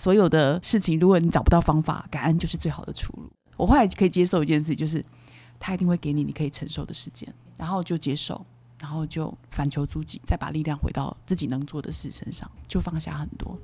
所有的事情，如果你找不到方法，感恩就是最好的出路。我后来可以接受一件事，就是他一定会给你你可以承受的时间，然后就接受，然后就反求诸己，再把力量回到自己能做的事身上，就放下很多。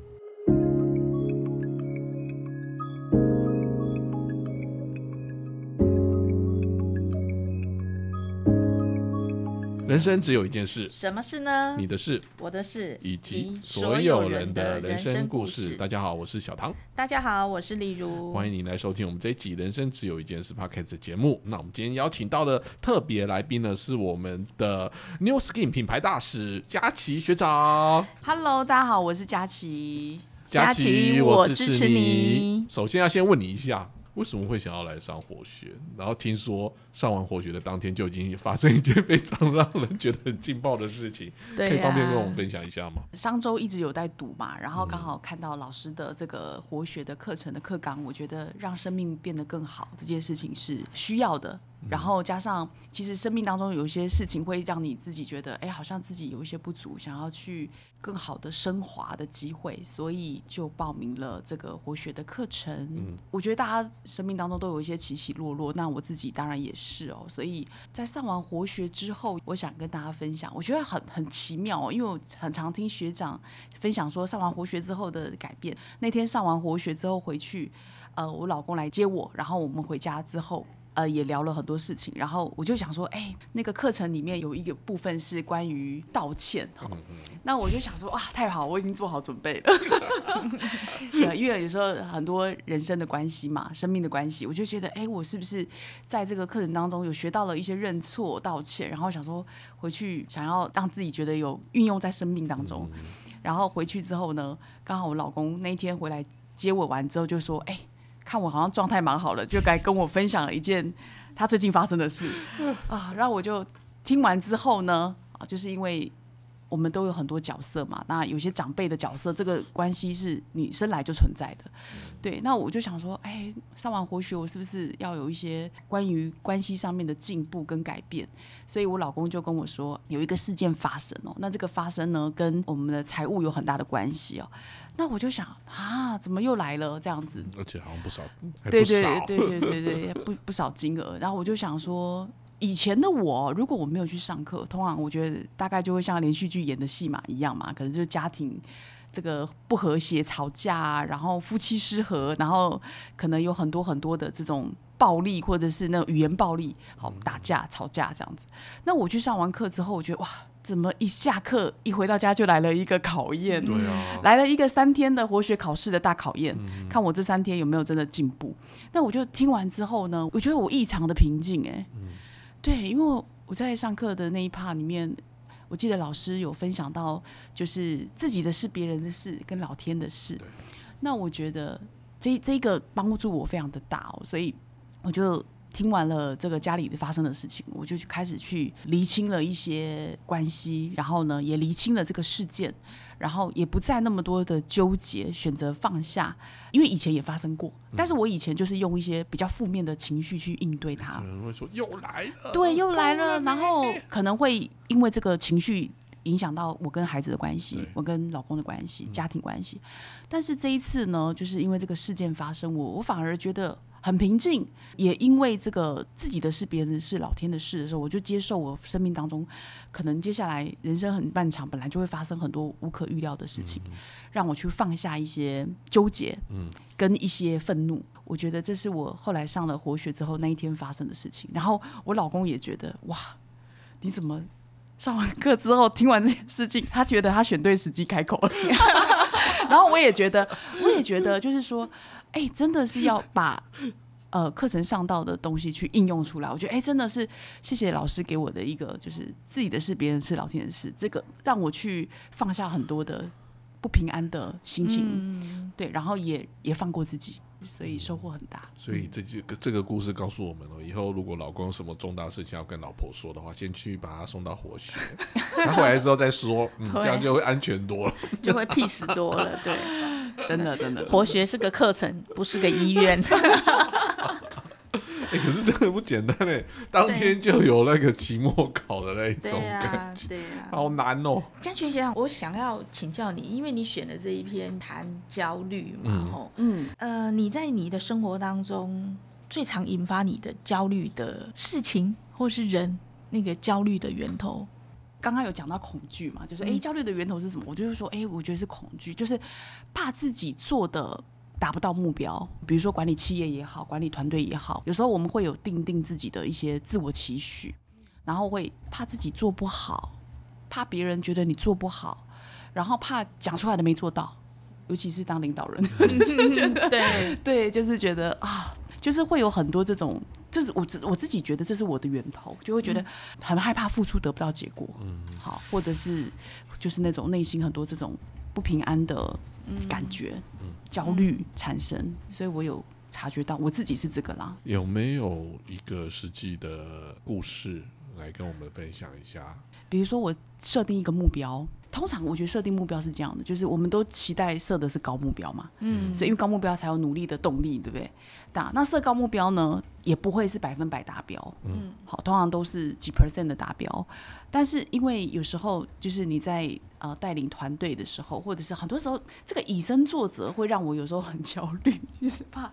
人生只有一件事，什么事呢？你的事我的事以及所有人的人生故事。大家好，我是小唐。大家好，我是例如。欢迎你来收听我们这一集《人生只有一件事》Podcast 节目。那我们今天邀请到的特别来宾呢，是我们的 New Skin 品牌大使佳琪学长。Hello，大家好，我是佳琪。佳琪，我支持你。首先要先问你一下。为什么会想要来上活学？然后听说上完活学的当天就已经发生一件非常让人觉得很劲爆的事情，可以方便跟我们分享一下吗？上周一直有在读嘛，然后刚好看到老师的这个活学的课程的课纲，我觉得让生命变得更好这件事情是需要的。然后加上，其实生命当中有一些事情会让你自己觉得，哎，好像自己有一些不足，想要去更好的升华的机会，所以就报名了这个活学的课程。嗯，我觉得大家生命当中都有一些起起落落，那我自己当然也是哦。所以在上完活学之后，我想跟大家分享，我觉得很很奇妙哦，因为我很常听学长分享说上完活学之后的改变。那天上完活学之后回去，呃，我老公来接我，然后我们回家之后。呃，也聊了很多事情，然后我就想说，哎，那个课程里面有一个部分是关于道歉，哈，那我就想说，哇，太好，我已经做好准备了，因为有时候很多人生的关系嘛，生命的关系，我就觉得，哎，我是不是在这个课程当中有学到了一些认错、道歉，然后想说回去想要让自己觉得有运用在生命当中，然后回去之后呢，刚好我老公那一天回来接我完之后就说，哎。看我好像状态蛮好的，就该跟我分享了一件他最近发生的事啊。然后我就听完之后呢，啊，就是因为我们都有很多角色嘛，那有些长辈的角色，这个关系是你生来就存在的。对，那我就想说，哎，上完活学，我是不是要有一些关于关系上面的进步跟改变？所以我老公就跟我说，有一个事件发生哦，那这个发生呢，跟我们的财务有很大的关系哦。那我就想啊，怎么又来了这样子？而且好像不少，对对对对对对，不不少金额。然后我就想说，以前的我，如果我没有去上课，通常我觉得大概就会像连续剧演的戏码一样嘛，可能就是家庭这个不和谐、吵架，然后夫妻失和，然后可能有很多很多的这种暴力，或者是那种语言暴力，好打架、吵架这样子。那我去上完课之后，我觉得哇。怎么一下课一回到家就来了一个考验？对啊，来了一个三天的活学考试的大考验，看我这三天有没有真的进步。那我就听完之后呢，我觉得我异常的平静哎。对，因为我在上课的那一趴里面，我记得老师有分享到，就是自己的事、别人的事跟老天的事。那我觉得这这个帮助我非常的大哦，所以我就。听完了这个家里的发生的事情，我就去开始去厘清了一些关系，然后呢，也厘清了这个事件，然后也不再那么多的纠结，选择放下，因为以前也发生过，但是我以前就是用一些比较负面的情绪去应对它，可能会说又来了，对，又来了，然后可能会因为这个情绪影响到我跟孩子的关系，我跟老公的关系，家庭关系，但是这一次呢，就是因为这个事件发生，我我反而觉得。很平静，也因为这个自己的事、别人的事、老天的事的时候，我就接受我生命当中可能接下来人生很漫长，本来就会发生很多无可预料的事情，让我去放下一些纠结，嗯，跟一些愤怒。我觉得这是我后来上了活学之后那一天发生的事情。然后我老公也觉得，哇，你怎么上完课之后听完这件事情，他觉得他选对时机开口了。然后我也觉得，我也觉得，就是说。哎，真的是要把呃课程上到的东西去应用出来。我觉得，哎，真的是谢谢老师给我的一个，就是自己的事，别人是老天的事，这个让我去放下很多的不平安的心情，对，然后也也放过自己，所以收获很大。所以这就这个故事告诉我们了：以后如果老公有什么重大事情要跟老婆说的话，先去把他送到活学，他回来之后再说，嗯，这样就会安全多了，就会 peace 多了，对。真的，真的，活学是个课程，不是个医院。哎，可是真的不简单哎，当天就有那个期末考的那种感觉，对呀，好难哦。嘉群先生，我想要请教你，因为你选的这一篇谈焦虑嘛，吼，嗯，呃，你在你的生活当中最常引发你的焦虑的事情或是人，那个焦虑的源头？刚刚有讲到恐惧嘛，就是哎，焦虑的源头是什么？我就是说，哎，我觉得是恐惧，就是怕自己做的达不到目标。比如说管理企业也好，管理团队也好，有时候我们会有定定自己的一些自我期许，然后会怕自己做不好，怕别人觉得你做不好，然后怕讲出来的没做到，尤其是当领导人，就是觉得对对，就是觉得啊，就是会有很多这种。这是我自我自己觉得这是我的源头，就会觉得很害怕付出得不到结果，嗯，好，或者是就是那种内心很多这种不平安的感觉，焦虑产生，所以我有察觉到我自己是这个啦。有没有一个实际的故事来跟我们分享一下？比如说我设定一个目标。通常我觉得设定目标是这样的，就是我们都期待设的是高目标嘛，嗯，所以因为高目标才有努力的动力，对不对？打那设高目标呢，也不会是百分百达标，嗯，好，通常都是几 percent 的达标。但是因为有时候就是你在呃带领团队的时候，或者是很多时候这个以身作则，会让我有时候很焦虑，就是怕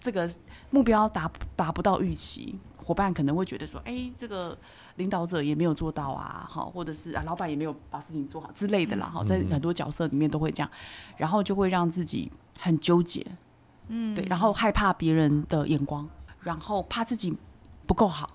这个目标达达不到预期。伙伴可能会觉得说，哎，这个领导者也没有做到啊，好，或者是啊，老板也没有把事情做好之类的啦，哈，在很多角色里面都会这样，然后就会让自己很纠结，嗯，对，然后害怕别人的眼光，然后怕自己不够好。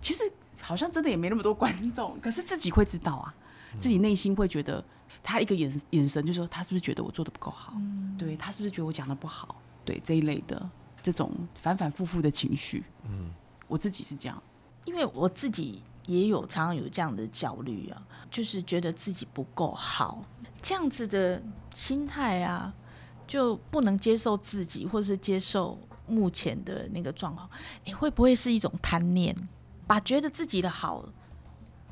其实好像真的也没那么多观众，可是自己会知道啊，自己内心会觉得，他一个眼眼神就说他是不是觉得我做的不够好？嗯对他是不是觉得我讲的不好？对这一类的这种反反复复的情绪，嗯。我自己是这样，因为我自己也有常常有这样的焦虑啊，就是觉得自己不够好，这样子的心态啊，就不能接受自己，或是接受目前的那个状况。哎，会不会是一种贪念，把觉得自己的好，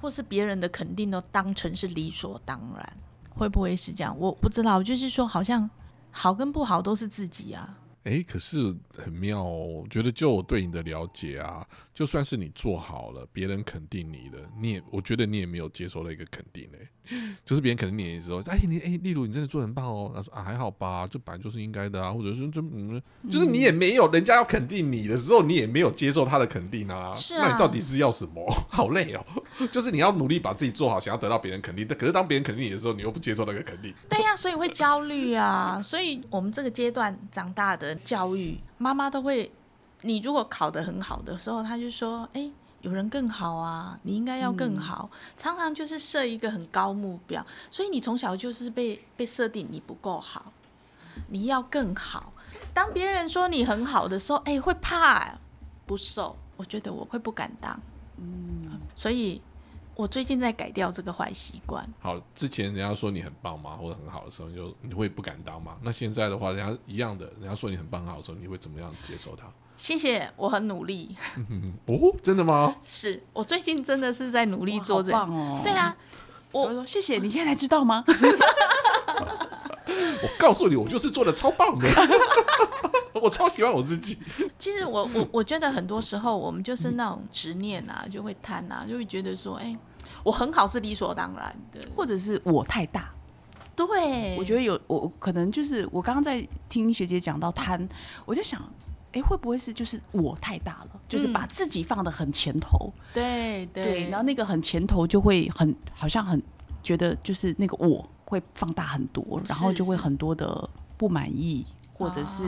或是别人的肯定都当成是理所当然？会不会是这样？我不知道，就是说，好像好跟不好都是自己啊。哎，可是很妙哦，我觉得就我对你的了解啊，就算是你做好了，别人肯定你的，你也我觉得你也没有接受到一个肯定嘞。就是别人肯定你的时候，哎，你哎，例如你真的做很棒哦，他说啊还好吧，这本来就是应该的啊，或者是就嗯，就是你也没有人家要肯定你的时候，你也没有接受他的肯定啊。是啊。那你到底是要什么？好累哦。就是你要努力把自己做好，想要得到别人肯定，但可是当别人肯定你的时候，你又不接受那个肯定。对呀，所以会焦虑啊。所以我们这个阶段长大的教育，妈妈都会，你如果考得很好的时候，他就说，哎。有人更好啊，你应该要更好。常常就是设一个很高目标，所以你从小就是被被设定你不够好，你要更好。当别人说你很好的时候，哎，会怕不受。我觉得我会不敢当，嗯，所以我最近在改掉这个坏习惯。好，之前人家说你很棒嘛，或者很好的时候，就你会不敢当嘛？那现在的话，人家一样的，人家说你很棒很好的时候，你会怎么样接受他？谢谢，我很努力。哦，真的吗？是我最近真的是在努力做这棒哦。对啊，我说谢谢，你现在才知道吗？我告诉你，我就是做的超棒的。我超喜欢我自己。其实我我我觉得很多时候我们就是那种执念啊，就会贪啊，就会觉得说，哎，我很好是理所当然的，或者是我太大。对，我觉得有我可能就是我刚刚在听学姐讲到贪，我就想。哎，会不会是就是我太大了，就是把自己放的很前头？对对，然后那个很前头就会很好像很觉得就是那个我会放大很多，然后就会很多的不满意。或者是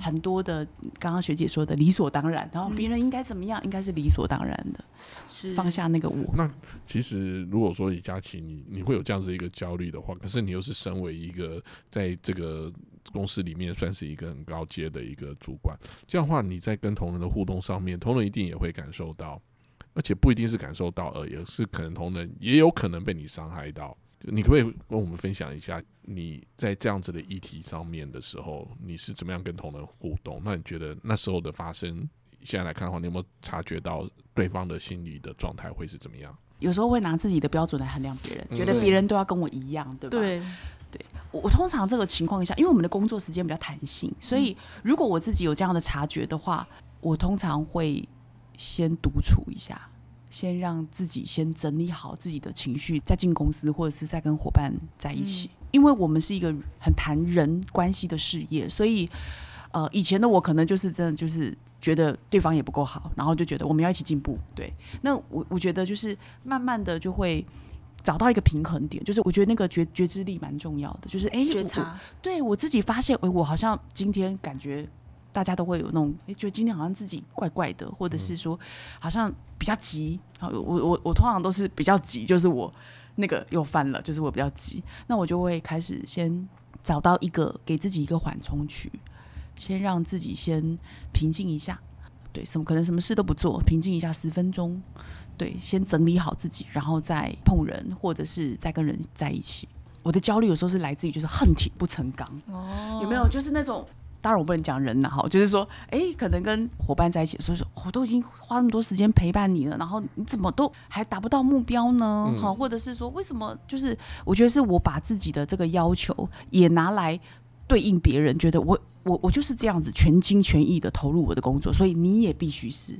很多的，刚刚学姐说的理所当然，然后别人应该怎么样，应该是理所当然的，是放下那个我。那其实如果说李佳琪，你你会有这样子一个焦虑的话，可是你又是身为一个在这个公司里面算是一个很高阶的一个主管，这样的话你在跟同仁的互动上面，同仁一定也会感受到，而且不一定是感受到，而也是可能同仁也有可能被你伤害到。你可不可以跟我们分享一下，你在这样子的议题上面的时候，你是怎么样跟同仁互动？那你觉得那时候的发生，现在来看的话，你有没有察觉到对方的心理的状态会是怎么样？有时候会拿自己的标准来衡量别人，觉得别人都要跟我一样，对吧？对，对我通常这个情况下，因为我们的工作时间比较弹性，所以如果我自己有这样的察觉的话，我通常会先独处一下，先让自己先整理好自己的情绪，再进公司或者是再跟伙伴在一起。因为我们是一个很谈人关系的事业，所以呃，以前的我可能就是真的就是觉得对方也不够好，然后就觉得我们要一起进步。对，那我我觉得就是慢慢的就会。找到一个平衡点，就是我觉得那个觉觉知力蛮重要的，就是哎，我觉察，对我自己发现，哎，我好像今天感觉大家都会有那种，哎，觉得今天好像自己怪怪的，或者是说好像比较急，好，我我我通常都是比较急，就是我那个又犯了，就是我比较急，那我就会开始先找到一个给自己一个缓冲区，先让自己先平静一下，对，什么可能什么事都不做，平静一下十分钟。对，先整理好自己，然后再碰人，或者是再跟人在一起。我的焦虑有时候是来自于就是恨铁不成钢，哦，有没有？就是那种，当然我不能讲人了哈，就是说，哎，可能跟伙伴在一起，所以说我都已经花那么多时间陪伴你了，然后你怎么都还达不到目标呢？好，或者是说，为什么？就是我觉得是我把自己的这个要求也拿来对应别人，觉得我我我就是这样子全心全意的投入我的工作，所以你也必须是，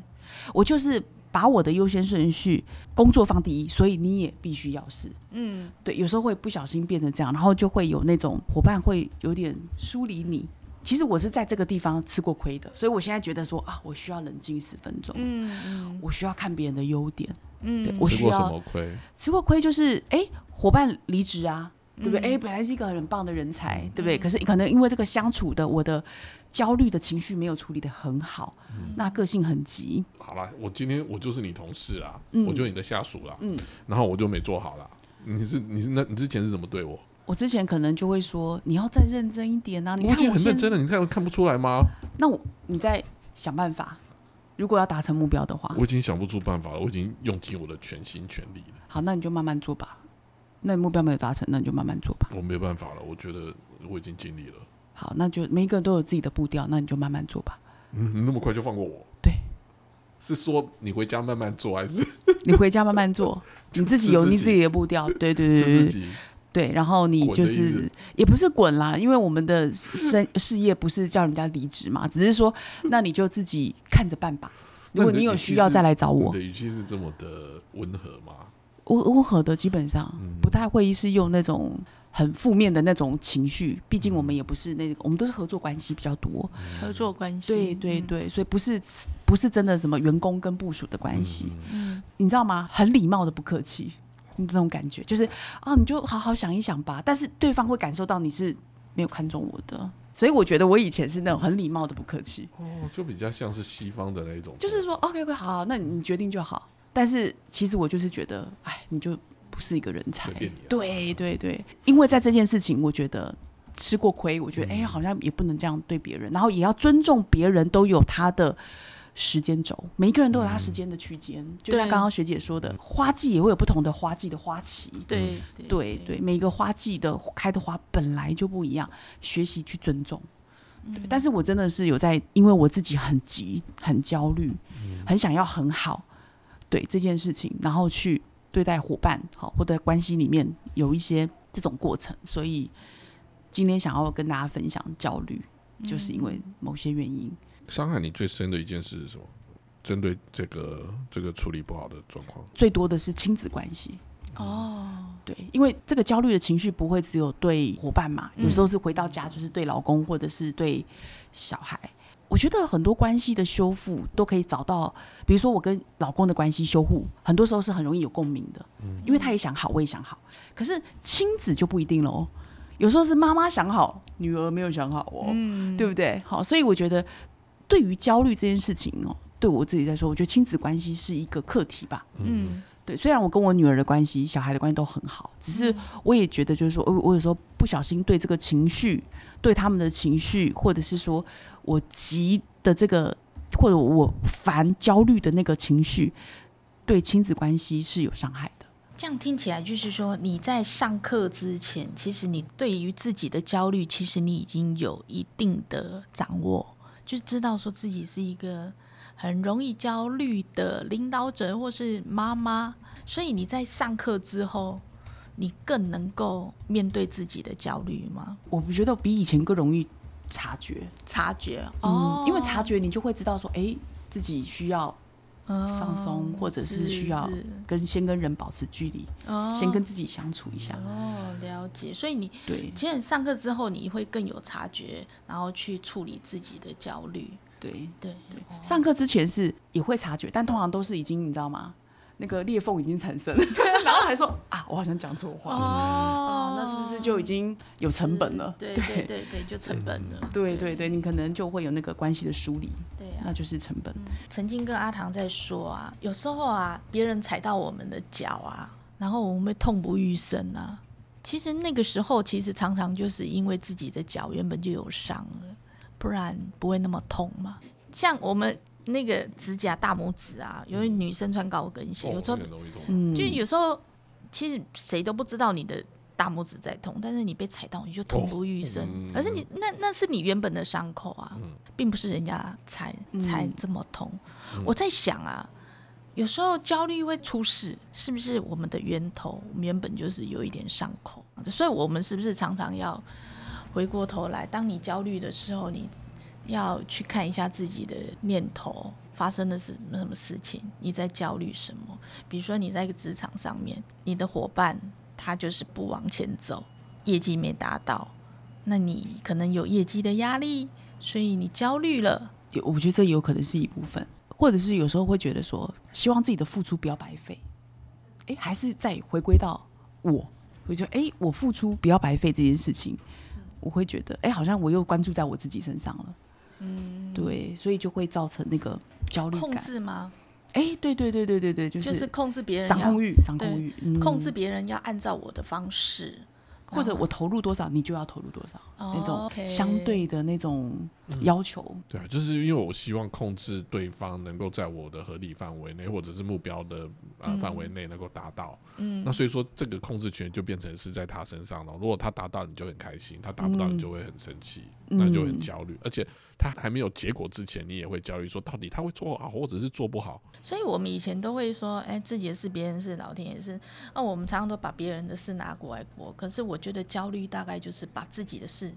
我就是。把我的优先顺序工作放第一，所以你也必须要是，嗯，对，有时候会不小心变成这样，然后就会有那种伙伴会有点疏离你。其实我是在这个地方吃过亏的，所以我现在觉得说啊，我需要冷静十分钟，嗯嗯，我需要看别人的优点，嗯，对我需要什么亏？吃过亏就是哎，伙伴离职啊。对不对？哎，本来是一个很棒的人才，对不对？可是可能因为这个相处的，我的焦虑的情绪没有处理的很好，那个性很急。好了，我今天我就是你同事啊，我就是你的下属啦，嗯，然后我就没做好了。你是你是那你之前是怎么对我？我之前可能就会说你要再认真一点啊！你已经很认真的，你看看不出来吗？那我你再想办法，如果要达成目标的话，我已经想不出办法了，我已经用尽我的全心全力了。好，那你就慢慢做吧。那你目标没有达成，那你就慢慢做吧。我没办法了，我觉得我已经尽力了。好，那就每一个人都有自己的步调，那你就慢慢做吧。嗯，你那么快就放过我？对，是说你回家慢慢做，还是你回家慢慢做？你自己有你自己的步调。对对对对对。然后你就是也不是滚啦，因为我们的生事业不是叫人家离职嘛，只是说 那你就自己看着办吧。如果你有需要再来找我。的语气是这么的温和吗？温温和的，基本上不太会是用那种很负面的那种情绪。毕竟我们也不是那个，我们都是合作关系比较多，合作关系。对对对，所以不是不是真的什么员工跟部署的关系。嗯，你知道吗？很礼貌的不客气，那种感觉就是啊，你就好好想一想吧。但是对方会感受到你是没有看中我的，所以我觉得我以前是那种很礼貌的不客气。哦，就比较像是西方的那种，就是说 OK OK 好，那你决定就好。但是其实我就是觉得，哎，你就不是一个人才。对对对，因为在这件事情，我觉得吃过亏，我觉得哎，好像也不能这样对别人，然后也要尊重别人都有他的时间轴，每一个人都有他时间的区间。就像刚刚学姐说的，花季也会有不同的花季的花期。对对对，每一个花季的开的花本来就不一样，学习去尊重。对，但是我真的是有在，因为我自己很急、很焦虑、很想要很好。对这件事情，然后去对待伙伴，好或者关系里面有一些这种过程，所以今天想要跟大家分享焦虑，就是因为某些原因。伤害你最深的一件事是什么？针对这个这个处理不好的状况，最多的是亲子关系。哦，对，因为这个焦虑的情绪不会只有对伙伴嘛，有时候是回到家就是对老公或者是对小孩。我觉得很多关系的修复都可以找到，比如说我跟老公的关系修复，很多时候是很容易有共鸣的，嗯，因为他也想好，我也想好。可是亲子就不一定喽，有时候是妈妈想好，女儿没有想好哦，嗯，对不对？好，所以我觉得对于焦虑这件事情哦，对我自己来说，我觉得亲子关系是一个课题吧，嗯，对。虽然我跟我女儿的关系、小孩的关系都很好，只是我也觉得就是说，我我有时候不小心对这个情绪。对他们的情绪，或者是说我急的这个，或者我烦、焦虑的那个情绪，对亲子关系是有伤害的。这样听起来就是说，你在上课之前，其实你对于自己的焦虑，其实你已经有一定的掌握，就知道说自己是一个很容易焦虑的领导者或是妈妈，所以你在上课之后。你更能够面对自己的焦虑吗？我不觉得比以前更容易察觉，察觉嗯哦，，因为察觉你就会知道说，哎、自己需要放放松，或者是需要跟先跟人保持距离，哦先跟自己相处一下。哦了解，所以你对其实你上课之后你会更有察觉，然后去处理自己的焦虑。对对对，上课之前是也会察觉，但通常都是已经你知道吗？那个裂缝已经产生了，然后还说啊，我好像讲错话。啊，那是不是就已经有成本了？对对对对，就成本了。对对对，你可能就会有那个关系的梳理，对啊那，就是成本。曾经跟阿唐在说啊，有时候啊，别人踩到我们的脚啊，然后我们会痛不欲生啊。其实那个时候，其实常常就是因为自己的脚原本就有伤了，不然不会那么痛嘛。像我们那个指甲大拇指啊，因为女生穿高跟鞋，哦有时候就有时候其实谁都不知道你的大拇指在痛，但是你被踩到你就痛不欲生，嗯。而是你那那是你原本的伤口啊，嗯。并不是人家踩嗯。踩这么痛。嗯。我在想啊，有时候焦虑会出事，是不是我们的源头我们原本就是有一点伤口，所以我们是不是常常要回过头来，当你焦虑的时候，你要去看一下自己的念头。发生的是什么事情？你在焦虑什么？比如说你在一个职场上面，你的伙伴他就是不往前走，业绩没达到，那你可能有业绩的压力，所以你焦虑了。我觉得这有可能是一部分，或者是有时候会觉得说，希望自己的付出不要白费。哎，还是再回归到我，我就哎，我付出不要白费这件事情，我会觉得哎，好像我又关注在我自己身上了。嗯，对，所以就会造成那个焦虑控。制吗？哎，对对对对对对，就就是是控制别人掌控欲，掌控欲，嗯控制别人要按照我的方式，或者我投入多少，你就要投入多少，哦那种相对的那种要求。对啊，就是因为我希望控制对方能够在我的合理范围内，或者是目标的啊范围内能够达到。嗯那所以说，这个控制权就变成是在他身上了。如果他达到，你就很开心；他达不到，嗯你就会很生气，嗯那就很焦虑。而且他还没有结果之前，你也会焦虑，说到底他会做好，或者是做不好。所以我们以前都会说，哎，自己的事别人的事，老天也是。那、我们常常都把别人的事拿过来过，可是我觉得焦虑大概就是把自己的事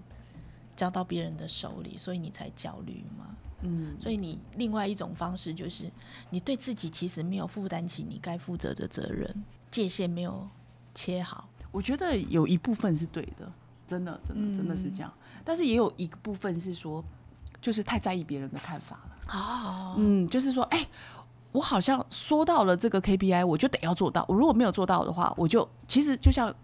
交到别人的手里，所以你才焦虑嘛。嗯，所以你另外一种方式就是，你对自己其实没有负担起你该负责的责任，界限没有切好。我觉得有一部分是对的，真的，真的，真的是这样。但是也有一个部分是说，就是太在意别人的看法了。哦，嗯，就是说，哎、我好像说到了这个 KPI，我就得要做到。我如果没有做到的话，我就其实就像，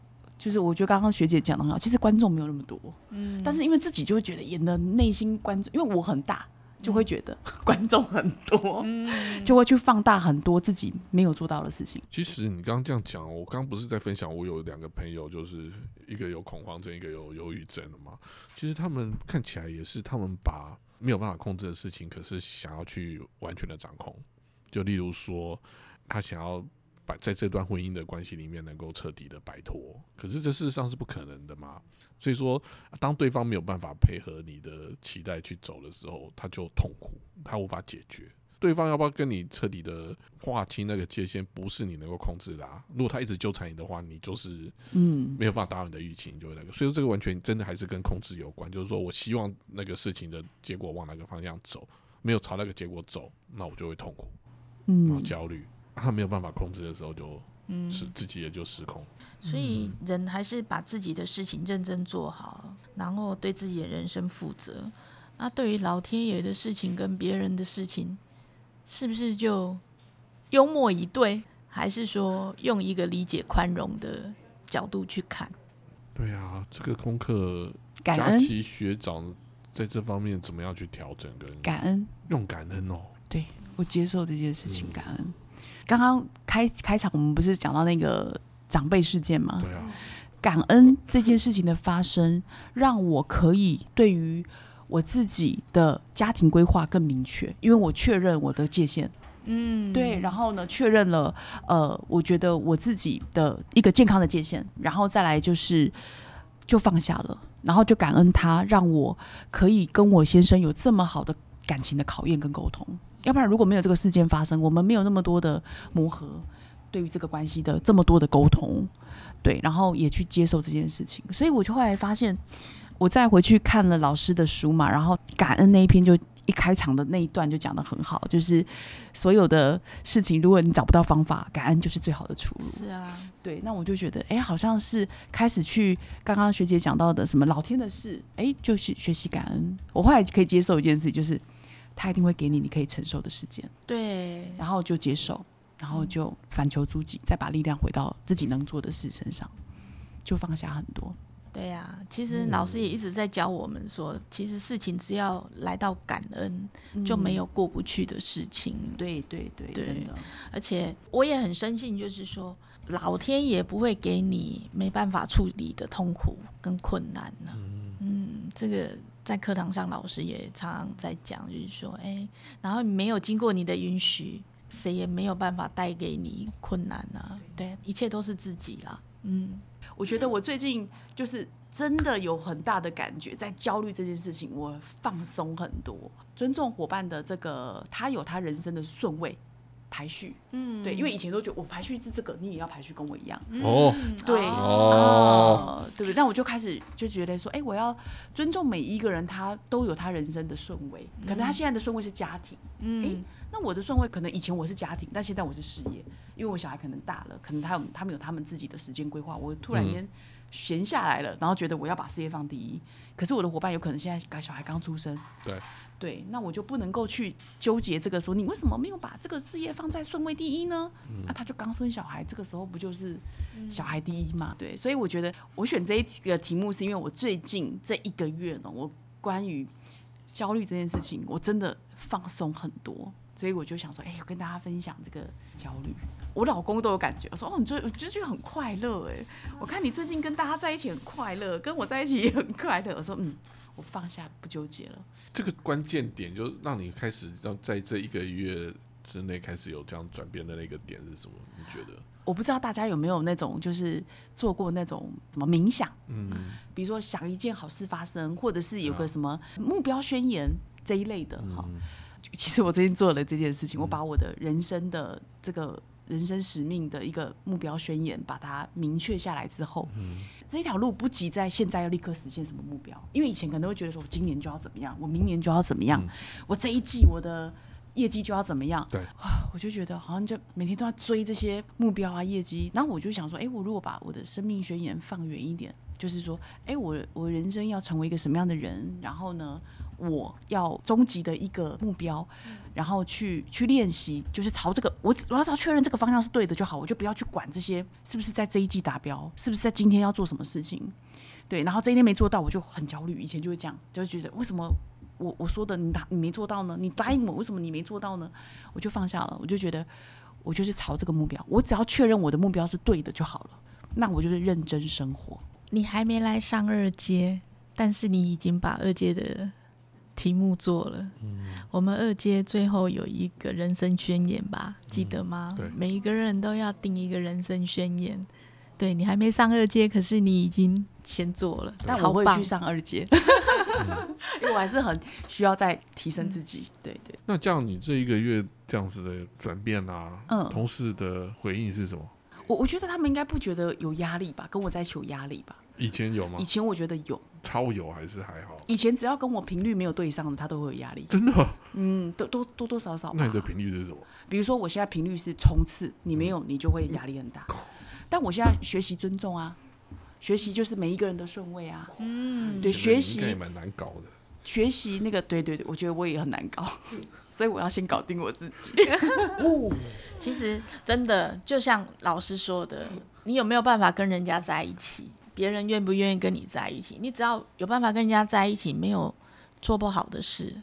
就是我觉得刚刚学姐讲的很好，其实观众没有那么多，嗯，但是因为自己就会觉得演的内心观众，因为我很大，就会觉得 观众很多，嗯就会去放大很多自己没有做到的事情。其实你刚刚这样讲，我刚刚不是在分享，我有两个朋友，就是一个有恐慌症，一个有忧郁症的嘛。其实他们看起来也是，他们把没有办法控制的事情，可是想要去完全的掌控。就例如说，他想要把在这段婚姻的关系里面能够彻底的摆脱，可是这事实上是不可能的嘛。所以说，当对方没有办法配合你的期待去走的时候，他就痛苦，他无法解决。对方要不要跟你彻底的划清那个界限，不是你能够控制的啊。如果他一直纠缠你的话，你就是嗯，没有办法达到你的预期，你就会那个。所以说这个完全真的还是跟控制有关，就是说我希望那个事情的结果往哪个方向走，没有朝那个结果走，那我就会痛苦，嗯然后嗯，焦虑。他没有办法控制的时候就，嗯是自己也就失控。所以人还是把自己的事情认真做好，然后对自己的人生负责。那对于老天爷的事情跟别人的事情，是不是就幽默以对，还是说用一个理解宽容的角度去看？对啊，这个功课，感恩，琪学长在这方面怎么样去调整跟感恩。用感恩哦？对我接受这件事情，嗯感恩。刚刚开开场，我们不是讲到那个长辈事件吗？对啊，感恩这件事情的发生，让我可以对于我自己的家庭规划更明确，因为我确认我的界限，嗯，对，然后呢，确认了，呃，我觉得我自己的一个健康的界限，然后再来就是就放下了，然后就感恩他，让我可以跟我先生有这么好的感情的考验跟沟通。要不然如果没有这个事件发生，我们没有那么多的磨合，对于这个关系的这么多的沟通，对，然后也去接受这件事情，所以我就后来发现，我再回去看了老师的书嘛，然后感恩那一篇就一开场的那一段就讲的很好，就是所有的事情，如果你找不到方法，感恩就是最好的出路。是啊，对，那我就觉得，哎，好像是开始去刚刚学姐讲到的什么老天的事，哎，就是学习感恩。我后来可以接受一件事，就是他一定会给你你可以承受的时间，对，然后就接受，然后就反求诸己，再把力量回到自己能做的事身上，就放下很多。对呀、其实老师也一直在教我们说，其实事情只要来到感恩，就没有过不去的事情。对对对，对真的，而且我也很深信，就是说，老天也不会给你没办法处理的痛苦跟困难呢、嗯，这个在课堂上老师也常常在讲，就是说，哎，然后你没有经过你的允许，谁也没有办法带给你困难啊。对，一切都是自己啦。嗯，我觉得我最近就是真的有很大的感觉，在焦虑这件事情，我放松很多，尊重伙伴的这个他有他人生的顺位排序，嗯，对，因为以前都觉得我排序是这个，你也要排序跟我一样，哦，对。哦。对不对？那我就开始就觉得说，哎、我要尊重每一个人，他都有他人生的顺位，可能他现在的顺位是家庭，嗯，那我的顺位可能以前我是家庭，但现在我是事业，因为我小孩可能大了，可能他有他们有他们自己的时间规划，我突然间闲下来了，然后觉得我要把事业放第一，可是我的伙伴有可能现在小孩刚出生，对，对，那我就不能够去纠结这个说你为什么没有把这个事业放在顺位第一呢？那、他就刚生小孩，这个时候不就是小孩第一嘛？对，所以我觉得我选这一个题目是因为我最近这一个月呢，我关于焦虑这件事情，我真的放松很多。所以我就想说，哎、我跟大家分享这个焦虑。我老公都有感觉，我说哦，你最我就觉得很快乐哎。我看你最近跟大家在一起很快乐，跟我在一起也很快乐。我说嗯，我放下不纠结了。这个关键点就让你开始让在这一个月之内开始有这样转变的那个点是什么？你觉得？我不知道大家有没有那种就是做过那种什么冥想，嗯，比如说想一件好事发生，或者是有个什么目标宣言这一类的哈。其实我最近做了这件事情，我把我的人生的这个人生使命的一个目标宣言，把它明确下来之后，这条路不急在现在要立刻实现什么目标，因为以前可能会觉得说，我今年就要怎么样，我明年就要怎么样，我这一季我的业绩就要怎么样，对，我就觉得好像就每天都要追这些目标啊、业绩，然后我就想说，哎、我如果把我的生命宣言放远一点，就是说，哎、我我人生要成为一个什么样的人，然后呢，我要终极的一个目标，然后去去练习，就是朝这个，我只我要只要确认这个方向是对的就好，我就不要去管这些是不是在这一季达标，是不是在今天要做什么事情，对，然后这一天没做到，我就很焦虑，以前就会这样，就会觉得为什么。我我说的你答你没做到呢？你答应我，为什么你没做到呢？我就放下了，我就觉得我就是朝这个目标，我只要确认我的目标是对的就好了，那我就是认真生活。你还没来上二阶，但是你已经把二阶的题目做了。嗯我们二阶最后有一个人生宣言吧，记得吗？对每一个人都要定一个人生宣言。对你还没上二阶，可是你已经先做了，超棒但我会去！上二阶，因为我还是很需要再提升自己。对对，那这样你这一个月这样子的转变啊，嗯同事的回应是什么？我我觉得他们应该不觉得有压力吧，跟我在一起有压力吧。以前有吗以？前我觉得有，超有还是还好？以前只要跟我频率没有对上的，他都会有压力。真的？嗯，都都多多少少。那你的频率是什么？比如说我现在频率是冲刺，你没有，你就会压力很大。但我现在学习尊重啊，学习就是每一个人的顺位啊。嗯，对，学应该也习蛮难搞的。学习那个，对对对，我觉得我也很难搞，所以我要先搞定我自己。其实真的就像老师说的，你有没有办法跟人家在一起？别人愿不愿意跟你在一起？你只要有办法跟人家在一起，没有做不好的事。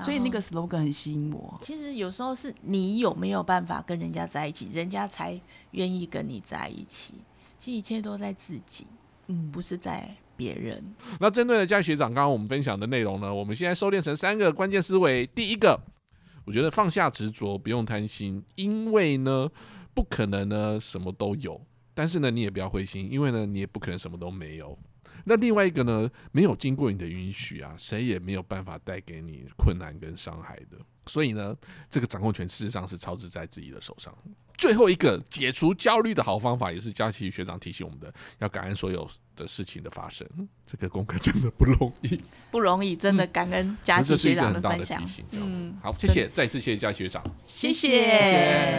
所以那个 slogan 很吸引我。其实有时候是你有没有办法跟人家在一起，人家才愿意跟你在一起。其实一切都在自己，嗯，不是在别人。那针对了嘉学长刚刚我们分享的内容呢，我们现在收敛成三个关键思维。第一个，我觉得放下执着，不用贪心，因为呢，不可能呢什么都有，但是呢，你也不要灰心，因为呢，你也不可能什么都没有。那另外一个呢，没有经过你的允许啊，谁也没有办法带给你困难跟伤害的。所以呢，这个掌控权事实上是操持在自己的手上。最后一个解除焦虑的好方法，也是佳琪学长提醒我们的，要感恩所有的事情的发生。这个功课真的不容易，不容易，真的感恩佳琪这是一学长个 很大的分享提，醒。嗯，好，谢谢，再次谢谢佳琪学长。谢谢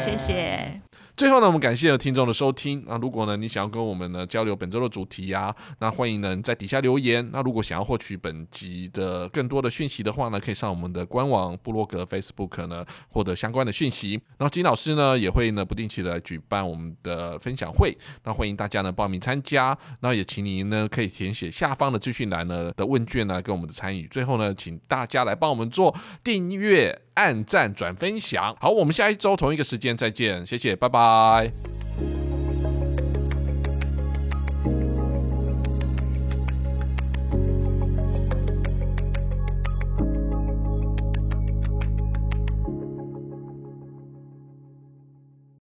谢谢。最后呢，我们感谢听众的收听。那如果呢，你想要跟我们呢交流本周的主题啊，那欢迎呢在底下留言。那如果想要获取本集的更多的讯息的话呢，可以上我们的官网、部落格、Facebook 呢获得相关的讯息。然后金老师呢也会呢不定期的举办我们的分享会，那欢迎大家呢报名参加。那也请您呢可以填写下方的资讯栏呢的问卷呢跟我们的参与。最后呢，请大家来帮我们做订阅、按赞、转分享。好，我们下一周同一个时间再见，谢谢，拜拜。